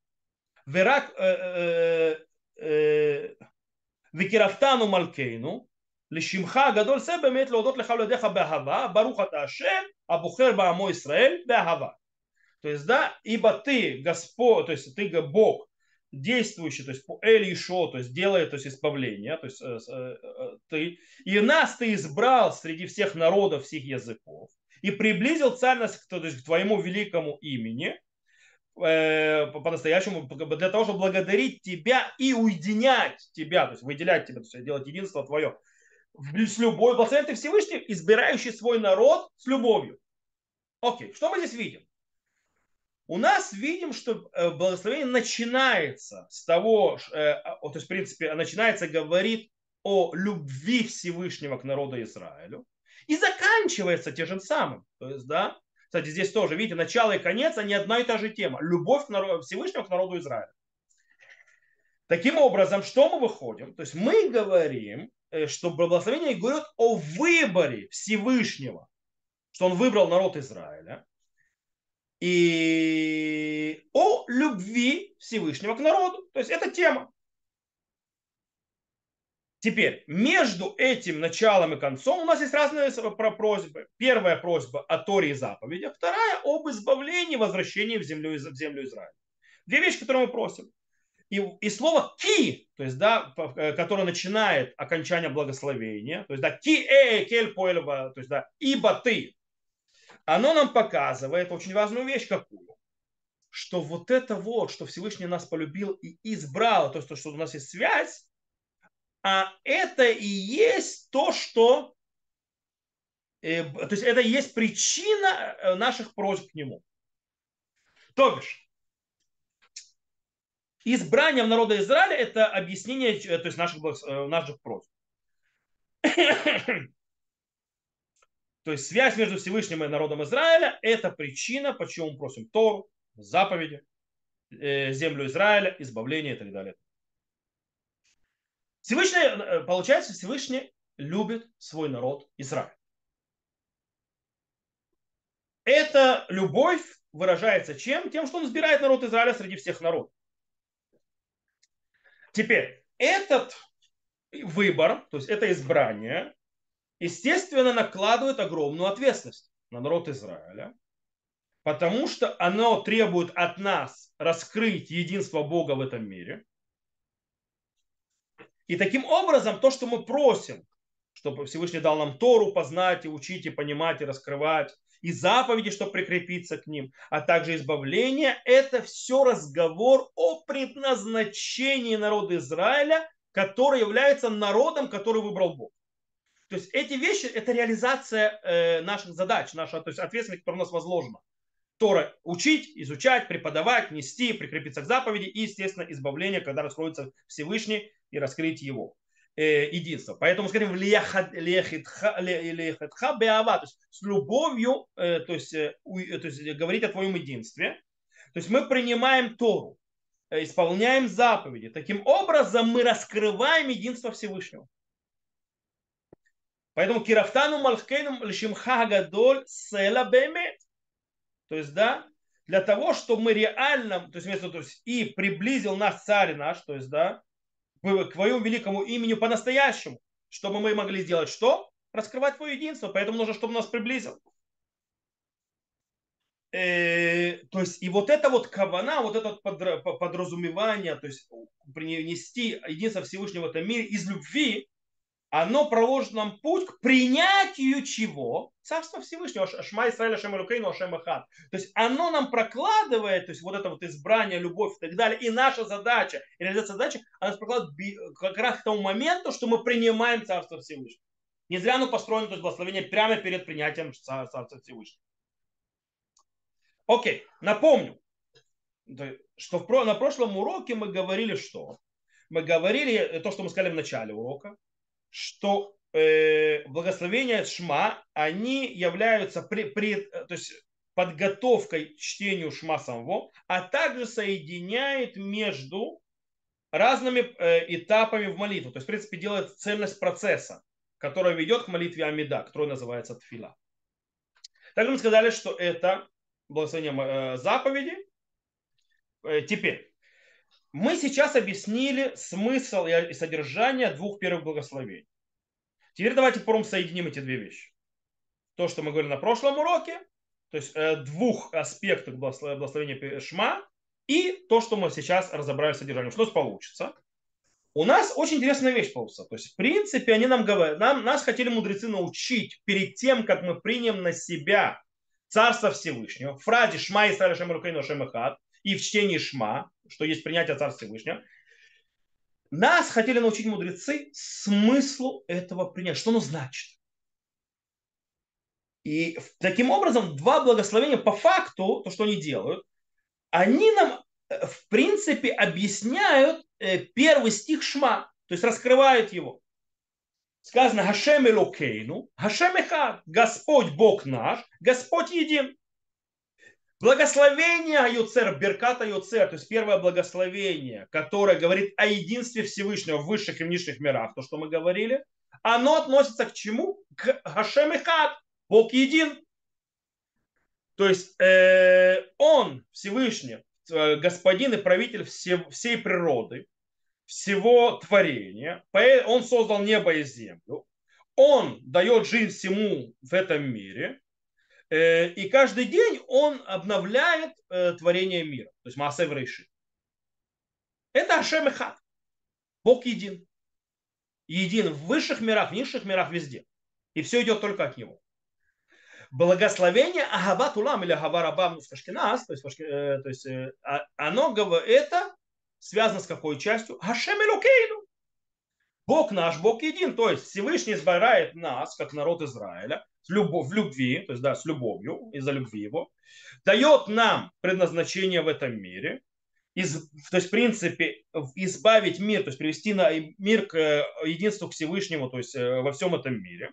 ורק וקירבתנו מלכנו, לשמך הגדול זה באמת להודות לך ולדיך באהבה, ברוך אתה השם הבוחר בעמו ישראל באהבה. То есть, да, ибо ты, Господь, то есть ты Бог, действующий, то есть по Эль Ишо, то есть делает то есть, избавление, то есть э, э, э, ты, и нас ты избрал среди всех народов, всех языков, и приблизил царь нас то есть, к твоему великому имени, э, по-настоящему, для того, чтобы благодарить тебя и уединять тебя, то есть выделять тебя, то есть делать единство твое с любовью. Благословен ты Всевышний, избирающий свой народ с любовью. Окей, что мы здесь видим? У нас видим, что э, благословение начинается с того, э, а, то есть, в принципе, начинается говорит о любви Всевышнего к народу Израилю и заканчивается тем же самым. То есть, да, кстати, здесь тоже, видите, начало и конец, они одна и та же тема. Любовь к народу, Всевышнего к народу Израиля. Таким образом, что мы выходим? То есть мы говорим, э, что благословение говорит о выборе Всевышнего, что он выбрал народ Израиля, и о любви Всевышнего к народу. То есть это тема. Теперь, между этим началом и концом у нас есть разные просьбы. Первая просьба о Торе и заповедях, вторая об избавлении, возвращении в землю, в землю Израиля. Две вещи, которые мы просим. И, и слово ки, то есть, да, э, которое начинает окончание благословения, то есть, да, ки э кель поэльва, то есть, да, ибо ты, оно нам показывает очень важную вещь какую. Что вот это вот, что Всевышний нас полюбил и избрал, то, есть, что у нас есть связь, а это и есть то, что э, то есть это и есть причина э, наших просьб к нему. То бишь, избрание народа Израиля это объяснение э, то есть наших, наших просьб. То есть связь между Всевышним и народом Израиля – это причина, почему мы просим Тору, заповеди, э, землю Израиля, избавление и так далее. Всевышний, э, получается, Всевышний любит свой народ Израиль. Эта любовь выражается чем? Тем, что он избирает народ Израиля среди всех народов. Теперь, этот выбор, то есть это избрание, естественно, накладывает огромную ответственность на народ Израиля, потому что оно требует от нас раскрыть единство Бога в этом мире. И таким образом, то, что мы просим, чтобы Всевышний дал нам Тору познать и учить, и понимать, и раскрывать, и заповеди, чтобы прикрепиться к ним, а также избавление, это все разговор о предназначении народа Израиля, который является народом, который выбрал Бог. То есть эти вещи – это реализация э, наших задач, наша то есть ответственность, которая у нас возложена. Тора учить, изучать, преподавать, нести, прикрепиться к заповеди и, естественно, избавление, когда раскроется Всевышний и раскрыть его э, единство. Поэтому, скажем, лехитха беава, то есть с любовью, э, то, есть, э, то есть говорить о твоем единстве. То есть мы принимаем Тору, исполняем заповеди. Таким образом мы раскрываем единство Всевышнего. Поэтому кирафтану малхкейну лишимха гадоль села бемет. То есть, да, для того, чтобы мы реально, то есть, вместо, то есть, и приблизил наш царь наш, то есть, да, к твоему великому имени по-настоящему, чтобы мы могли сделать что? Раскрывать твое единство. Поэтому нужно, чтобы нас приблизил. Э, то есть, и вот это вот кавана, вот это подразумевание, то есть принести единство Всевышнего в этом мире из любви, оно проложит нам путь к принятию чего? Царства Всевышнего. Шма Исраиля Шем Элукейну Ашем Ахад. То есть оно нам прокладывает, то есть вот это вот избрание, любовь и так далее. И наша задача, реализация задачи, она нас прокладывает как раз к тому моменту, что мы принимаем Царство Всевышнего. Не зря оно построено, то есть благословение прямо перед принятием Царства Всевышнего. Окей, напомню, что на прошлом уроке мы говорили что? Мы говорили то, что мы сказали в начале урока, что э, благословения Шма, они являются при, при, то есть подготовкой к чтению Шма самого, а также соединяет между разными э, этапами в молитву. То есть, в принципе, делает цельность процесса, которая ведет к молитве Амида, которая называется Тфила. Также мы сказали, что это благословение э, заповеди. Э, теперь, мы сейчас объяснили смысл и содержание двух первых благословений. Теперь давайте попробуем соединим эти две вещи. То, что мы говорили на прошлом уроке, то есть э, двух аспектов благословения Шма, и то, что мы сейчас разобрали содержание. Что у нас получится? У нас очень интересная вещь получится. То есть, в принципе, они нам говорят, нам, нас хотели мудрецы научить перед тем, как мы примем на себя Царство Всевышнего, фразе Шма и Сара Шемарукейну Шемахат, и в чтении Шма, что есть принятие Царства Всевышнего, нас хотели научить мудрецы смыслу этого принятия, что оно значит. И таким образом два благословения по факту, то, что они делают, они нам э, в принципе объясняют э, первый стих Шма, то есть раскрывают его. Сказано Хашем Элокейну, Хашем Господь Бог наш, Господь един. Благословение Юцер, Берката Юцер, то есть первое благословение, которое говорит о единстве Всевышнего в высших и низших мирах, то, что мы говорили, оно относится к чему? К Хашем и Хад, Бог един. То есть э, Он, Всевышний, э, господин и правитель все, всей природы, всего творения, он создал небо и землю, он дает жизнь всему в этом мире, и каждый день он обновляет э, творение мира. То есть Маасев Рейши. Это Ашем Эхад. Бог един. Един в высших мирах, в низших мирах, везде. И все идет только от него. Благословение Агава Тулам или Агава Рабам Кашкинас, то есть, э, то есть а, оно это связано с какой частью? Хашем Элокейну. Бог наш, Бог един. То есть Всевышний избирает нас, как народ Израиля, с любовь, в любви, то есть да, с любовью, из-за любви его, дает нам предназначение в этом мире, из, то есть, в принципе, избавить мир, то есть привести на мир к э, единству к Всевышнему, то есть э, во всем этом мире.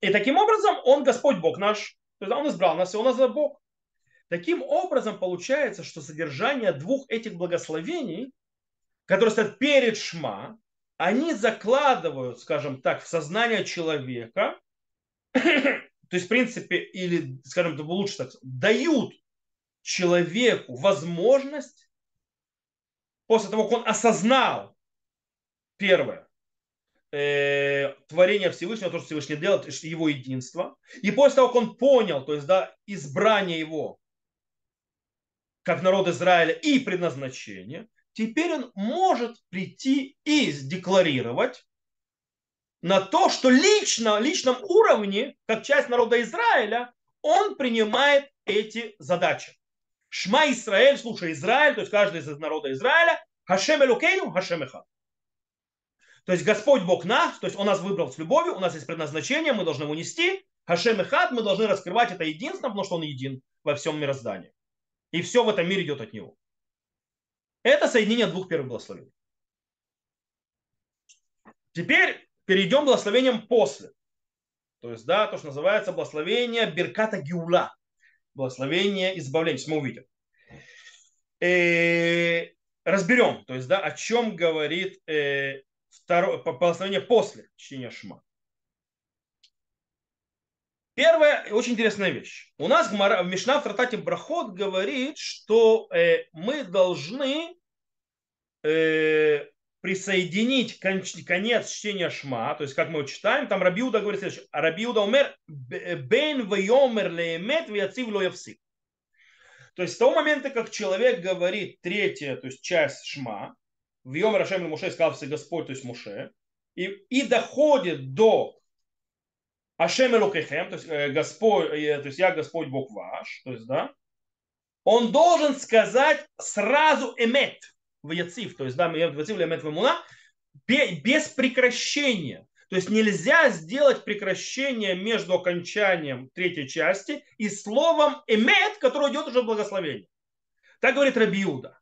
И таким образом он Господь Бог наш, то есть он избрал нас, и он нас Бог. Таким образом получается, что содержание двух этих благословений, которые стоят перед Шма, они закладывают, скажем так, в сознание человека то есть, в принципе, или, скажем, это лучше так, дают человеку возможность, после того, как он осознал, первое, э, творение Всевышнего, то, что Всевышний делает, его единство, и после того, как он понял, то есть, да, избрание его, как народ Израиля и предназначение, теперь он может прийти и декларировать, на то, что лично, личном уровне, как часть народа Израиля, он принимает эти задачи. Шма Израиль, слушай, Израиль, то есть каждый из народа Израиля, Хашем Элукейну, Хашем Эхад. То есть Господь Бог наш, то есть Он нас выбрал с любовью, у нас есть предназначение, мы должны его нести. Хашем и мы должны раскрывать это единственно, потому что Он един во всем мироздании. И все в этом мире идет от Него. Это соединение двух первых благословений. Теперь перейдем к благословениям после. То есть, да, то, что называется благословение Берката Гиула. Благословение избавления. Мы увидим. И э, разберем, то есть, да, о чем говорит э, второе, благословение после чтения Шма. Первая очень интересная вещь. У нас в Мишна в Тратате Брахот говорит, что э, мы должны э, присоединить конец чтения Шма, то есть как мы его читаем, там Рабиуда говорит следующее. Рабиуда умер бен вайомер леемет вяцив ло явсик. То есть с того момента, как человек говорит третья, то есть часть Шма, в Йом Рашем Муше сказал Господь, то есть Муше, и, и доходит до Ашем Элукехем, то есть э, Господь, э, то есть я Господь Бог ваш, то есть, да, он должен сказать сразу эмет в Яцив, то есть, да, Яцив эмет в Муна, без прекращения. То есть нельзя сделать прекращение между окончанием третьей части и словом эмет, которое идет уже в благословение. Так говорит Рабиуда.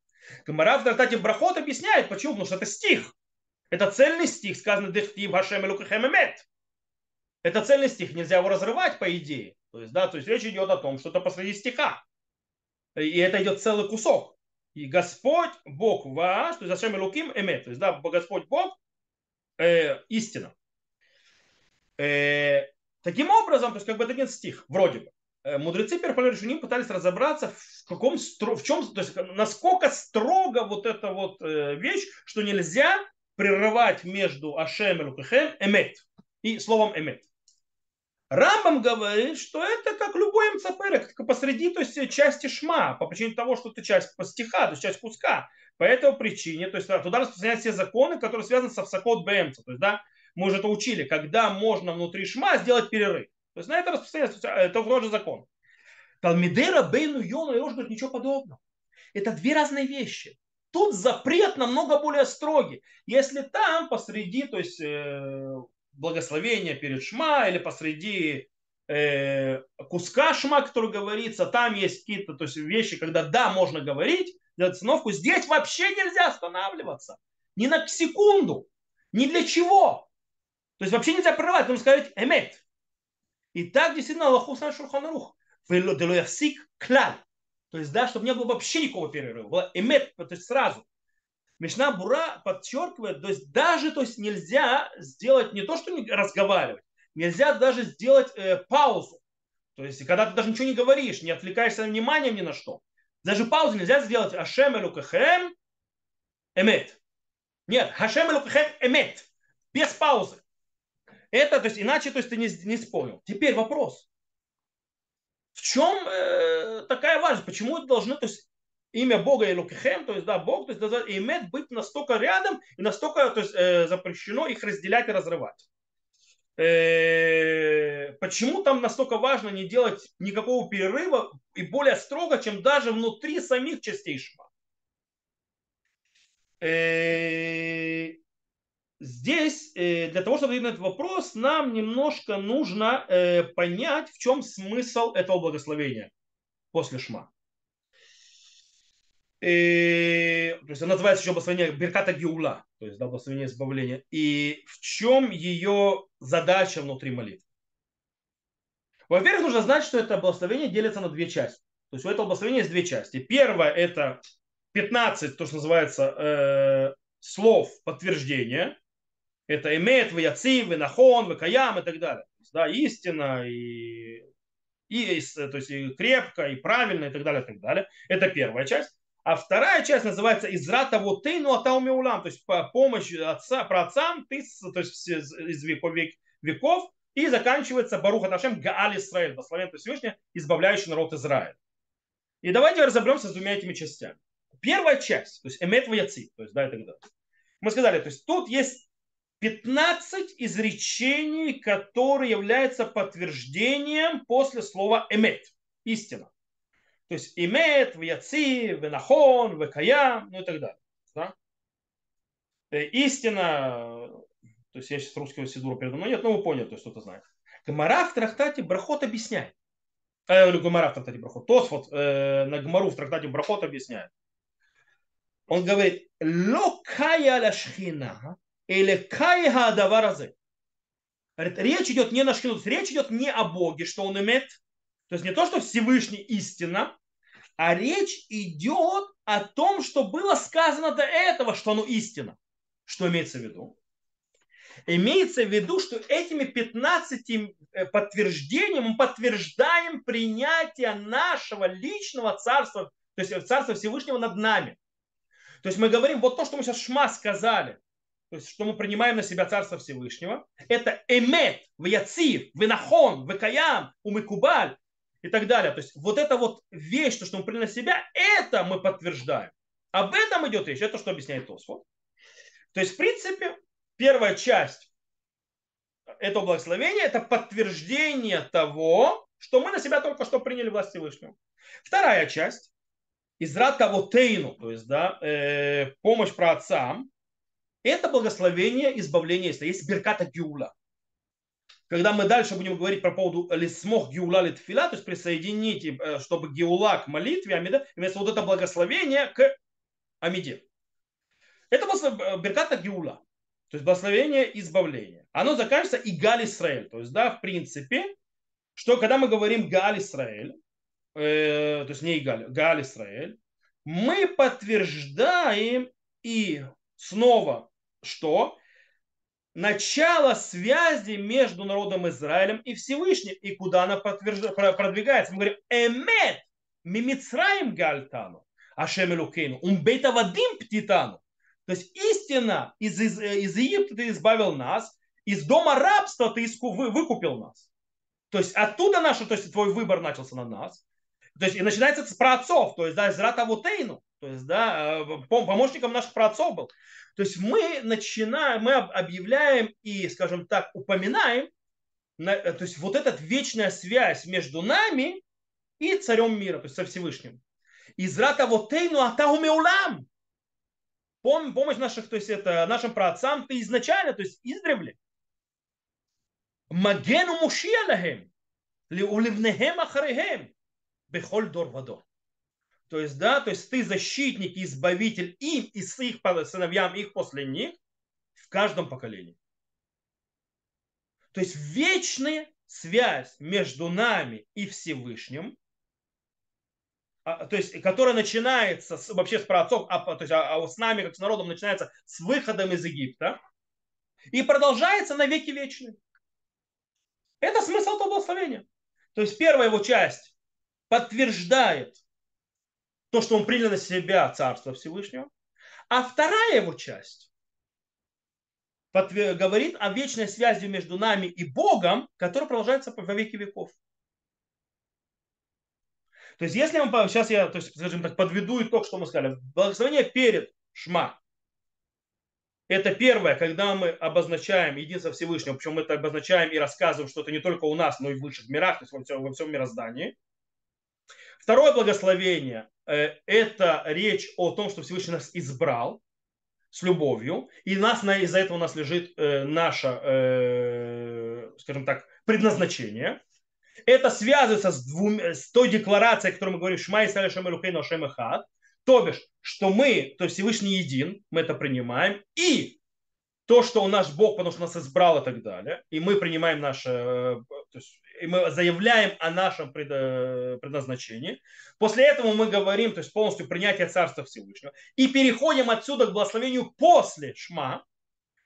Гамара в Тартате Брахот объясняет, почему, потому что это стих. Это цельный стих, сказано Дехтив Хашем Элукахем Эмет. Это цельный стих, нельзя его разрывать по идее. То есть, да, то есть речь идет о том, что это посреди стиха. И это идет целый кусок. И Господь, Бог ваш, то есть Ашем Элуким Эмет. То есть, да, Господь Бог, э, истина. Э, таким образом, то есть как бы это один стих, вроде бы. Э, мудрецы Перпалер Решуним пытались разобраться, в, каком, в чем, то есть насколько строго вот эта вот э, вещь, что нельзя прерывать между Ашем и Лукахем эмет и словом эмет. Рамбам говорит, что это как любой МЦПР, как посреди то есть, части шма, по причине того, что это часть стиха, то есть часть куска. По этой причине, то есть туда распространяются все законы, которые связаны со всакот БМЦ. То есть, да, мы уже это учили, когда можно внутри шма сделать перерыв. То есть на это распространяется, это тоже закон. Талмидера, Бейну, Йона и говорит ничего подобного. Это две разные вещи. Тут запрет намного более строгий. Если там посреди, то есть э, благословения перед Шма или посреди э, куска Шма, который говорится, там есть какие-то то есть, вещи, когда да, можно говорить, делать остановку, здесь вообще нельзя останавливаться. Ни на секунду. Ни для чего. То есть вообще нельзя прерывать, нужно сказать эмет. И так действительно Аллаху сам Шурханарух. То есть, да, чтобы не было вообще никакого перерыва. Было эмет, то есть сразу. Мишна Бура подчеркивает, то есть даже то есть нельзя сделать не то, что не разговаривать, нельзя даже сделать э, паузу. То есть, когда ты даже ничего не говоришь, не отвлекаешься вниманием ни на что. Даже паузу нельзя сделать Ашем Элукахем Эмет. Нет, Хашем Элукахем Эмет. Без паузы. Это, то есть, иначе то есть, ты не, не понял. Теперь вопрос. В чем э, такая важность? Почему это должны, то есть, имя Бога и Лукихем, то есть, да, Бог, то есть, иметь быть настолько рядом и настолько, то есть, э, запрещено их разделять и разрывать. Э, почему там настолько важно не делать никакого перерыва и более строго, чем даже внутри самих частей Шма? Э, здесь э, для того, чтобы ответить на этот вопрос, нам немножко нужно э, понять, в чем смысл этого благословения после шма. И, то есть она называется еще благословение Берката Геула, то есть да, благословение избавления. И в чем ее задача внутри молитвы? Во-первых, нужно знать, что это благословение делится на две части. То есть у этого благословения есть две части. Первое это 15, то, что называется, э, слов подтверждения это имеет в яцив, в нахон, в каям и так далее. да, истина и, и, то есть и крепко, и правильно, и так далее, и так далее. Это первая часть. А вторая часть называется Израта вот ты, ну а улам, то есть по помощь отца, про отцам, ты, то есть из веков, веков и заканчивается Баруха Ташем Гааль Исраэль, благословен Всевышний, избавляющий народ Израиля. И давайте разберемся с двумя этими частями. Первая часть, то есть Эмет Ваяци, то есть да, и так далее. Мы сказали, то есть тут есть 15 изречений, которые являются подтверждением после слова эмет, истина. То есть эмет, вяци, венахон, векая, ну и так далее. Да? Э, истина, То есть я сейчас русского сидура передо мной нет, но вы поняли, то есть кто-то знает. Гмара в трактате Брахот объясняет. Э, Гмара в трактате Брахот. Тосфот э, на Гмару в трактате Брахот объясняет. Он говорит, ло кая ла шхина или кая адаваразы. Речь идет не на шхину, речь идет не о Боге, что он имеет. То есть не то, что Всевышний истина, а речь идет о том, что было сказано до этого, что оно истина. Что имеется в виду? Имеется в виду, что этими 15 э, подтверждениями мы подтверждаем принятие нашего личного царства, то есть царства Всевышнего над нами. То есть мы говорим, вот то, что мы сейчас шма сказали, то есть что мы принимаем на себя Царство Всевышнего, это эмет, вяцив, винахон, векаям, умыкубаль и так далее. То есть вот эта вот вещь, то, что мы приняли на себя, это мы подтверждаем. Об этом идет речь, это что объясняет Тосфот. То есть, в принципе, первая часть этого благословения – это подтверждение того, что мы на себя только что приняли власть Всевышнего. Вторая часть Израт Кавотейну, то есть да, э, помощь про отцам, это благословение избавления, если есть Берката Гиула. Когда мы дальше будем говорить про поводу лисмох гиула литфила, то есть присоедините, э, чтобы гиула к молитве Амида, вместо вот это благословение к Амиде. Это э, Берката Гиула, то есть благословение избавления. Оно заканчивается и Галь Исраэль. То есть, да, в принципе, что когда мы говорим Галь Исраэль, э, то есть не Игаль, Галь Исраэль, мы подтверждаем и снова что? Начало связи между народом Израилем и Всевышним. И куда она продвигается? Мы говорим, эмет, мимицраим гальтану, ашем элукейну, умбейта вадим птитану. То есть истина из, из, из Египта ты избавил нас, из дома рабства ты выкупил нас. То есть оттуда наш, то есть твой выбор начался на нас. То есть и начинается с праотцов, то есть да, из Ратавутейну, то есть да, э, помощником наших праотцов был. То есть мы начинаем, мы объявляем и, скажем так, упоминаем, э, то есть вот эта вечная связь между нами и царем мира, то есть со Всевышним. Из Ратавутейну атаумеулам. Помощь наших, то есть это нашим праотцам, ты изначально, то есть издревле. Магену мушиалахем, уливнехем ахарехем. Бехоль дор вадор. То есть, да, то есть ты защитник и избавитель им и с их сыновьям, их после них в каждом поколении. То есть вечная связь между нами и Всевышним, а, то есть, которая начинается с, вообще с праотцов, а, то есть, а, а с нами, как с народом, начинается с выходом из Египта и продолжается на веки вечные. Это смысл этого благословения. То есть первая его часть подтверждает то, что он принял на себя Царство Всевышнего. А вторая его часть говорит о вечной связи между нами и Богом, которая продолжается во веки веков. То есть, если мы сейчас я, то есть, скажем так, подведу итог, что мы сказали. Благословение перед Шма. Это первое, когда мы обозначаем единство Всевышнего, причем мы это обозначаем и рассказываем, что это не только у нас, но и в высших мирах, то есть во всем, во всем мироздании. Второе благословение это речь о том, что Всевышний нас избрал с любовью, и нас, из-за этого у нас лежит э, наше, э, скажем так, предназначение. Это связывается с, двум, с той декларацией, о которой мы говорим «Шма Исраэль Шем Элукейну Шем Эхад», то бишь, что мы, то Всевышний един, мы это принимаем, и то, что он наш Бог, потому что нас избрал и так далее, и мы принимаем наше, то есть и мы заявляем о нашем э, предназначении. После этого мы говорим, то есть полностью принятие Царства Всевышнего. И переходим отсюда к благословению после Шма,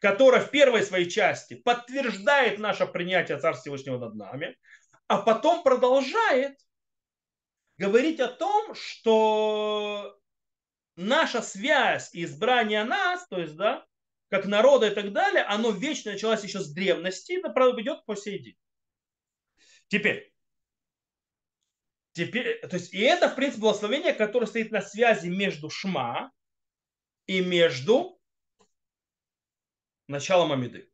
которое в первой своей части подтверждает наше принятие Царства Всевышнего над нами, а потом продолжает говорить о том, что наша связь и избрание нас, то есть, да, как народа и так далее, оно вечно началось еще с древности и идет по сей день. Теперь, теперь, то есть, и это, в принципе, благословение, которое стоит на связи между Шма и между началом Амиды.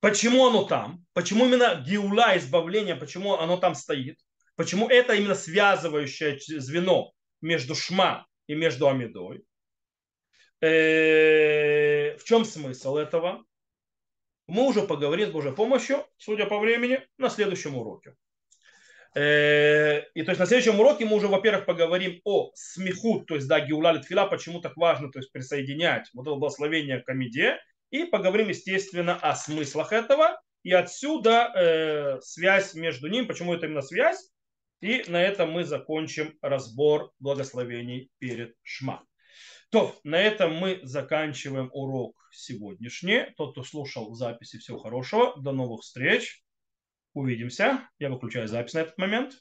Почему оно там? Почему именно Гиула, избавление, почему оно там стоит? Почему это именно связывающее звено между Шма и между Амидой? Э, в чем смысл этого? Мы уже поговорим с Божьей помощью, судя по времени, на следующем уроке. Э, и то есть на следующем уроке мы уже, во-первых, поговорим о смеху, то есть, да, геула тфила, почему так важно, то есть, присоединять вот это благословение к Амиде, и поговорим, естественно, о смыслах этого, и отсюда э, связь между ними, почему это именно связь, и на этом мы закончим разбор благословений перед Шма. То, на этом мы заканчиваем урок сегодняшний. Тот, кто слушал записи, всего хорошего. До новых встреч. Увидимся. Я выключаю запись на этот момент.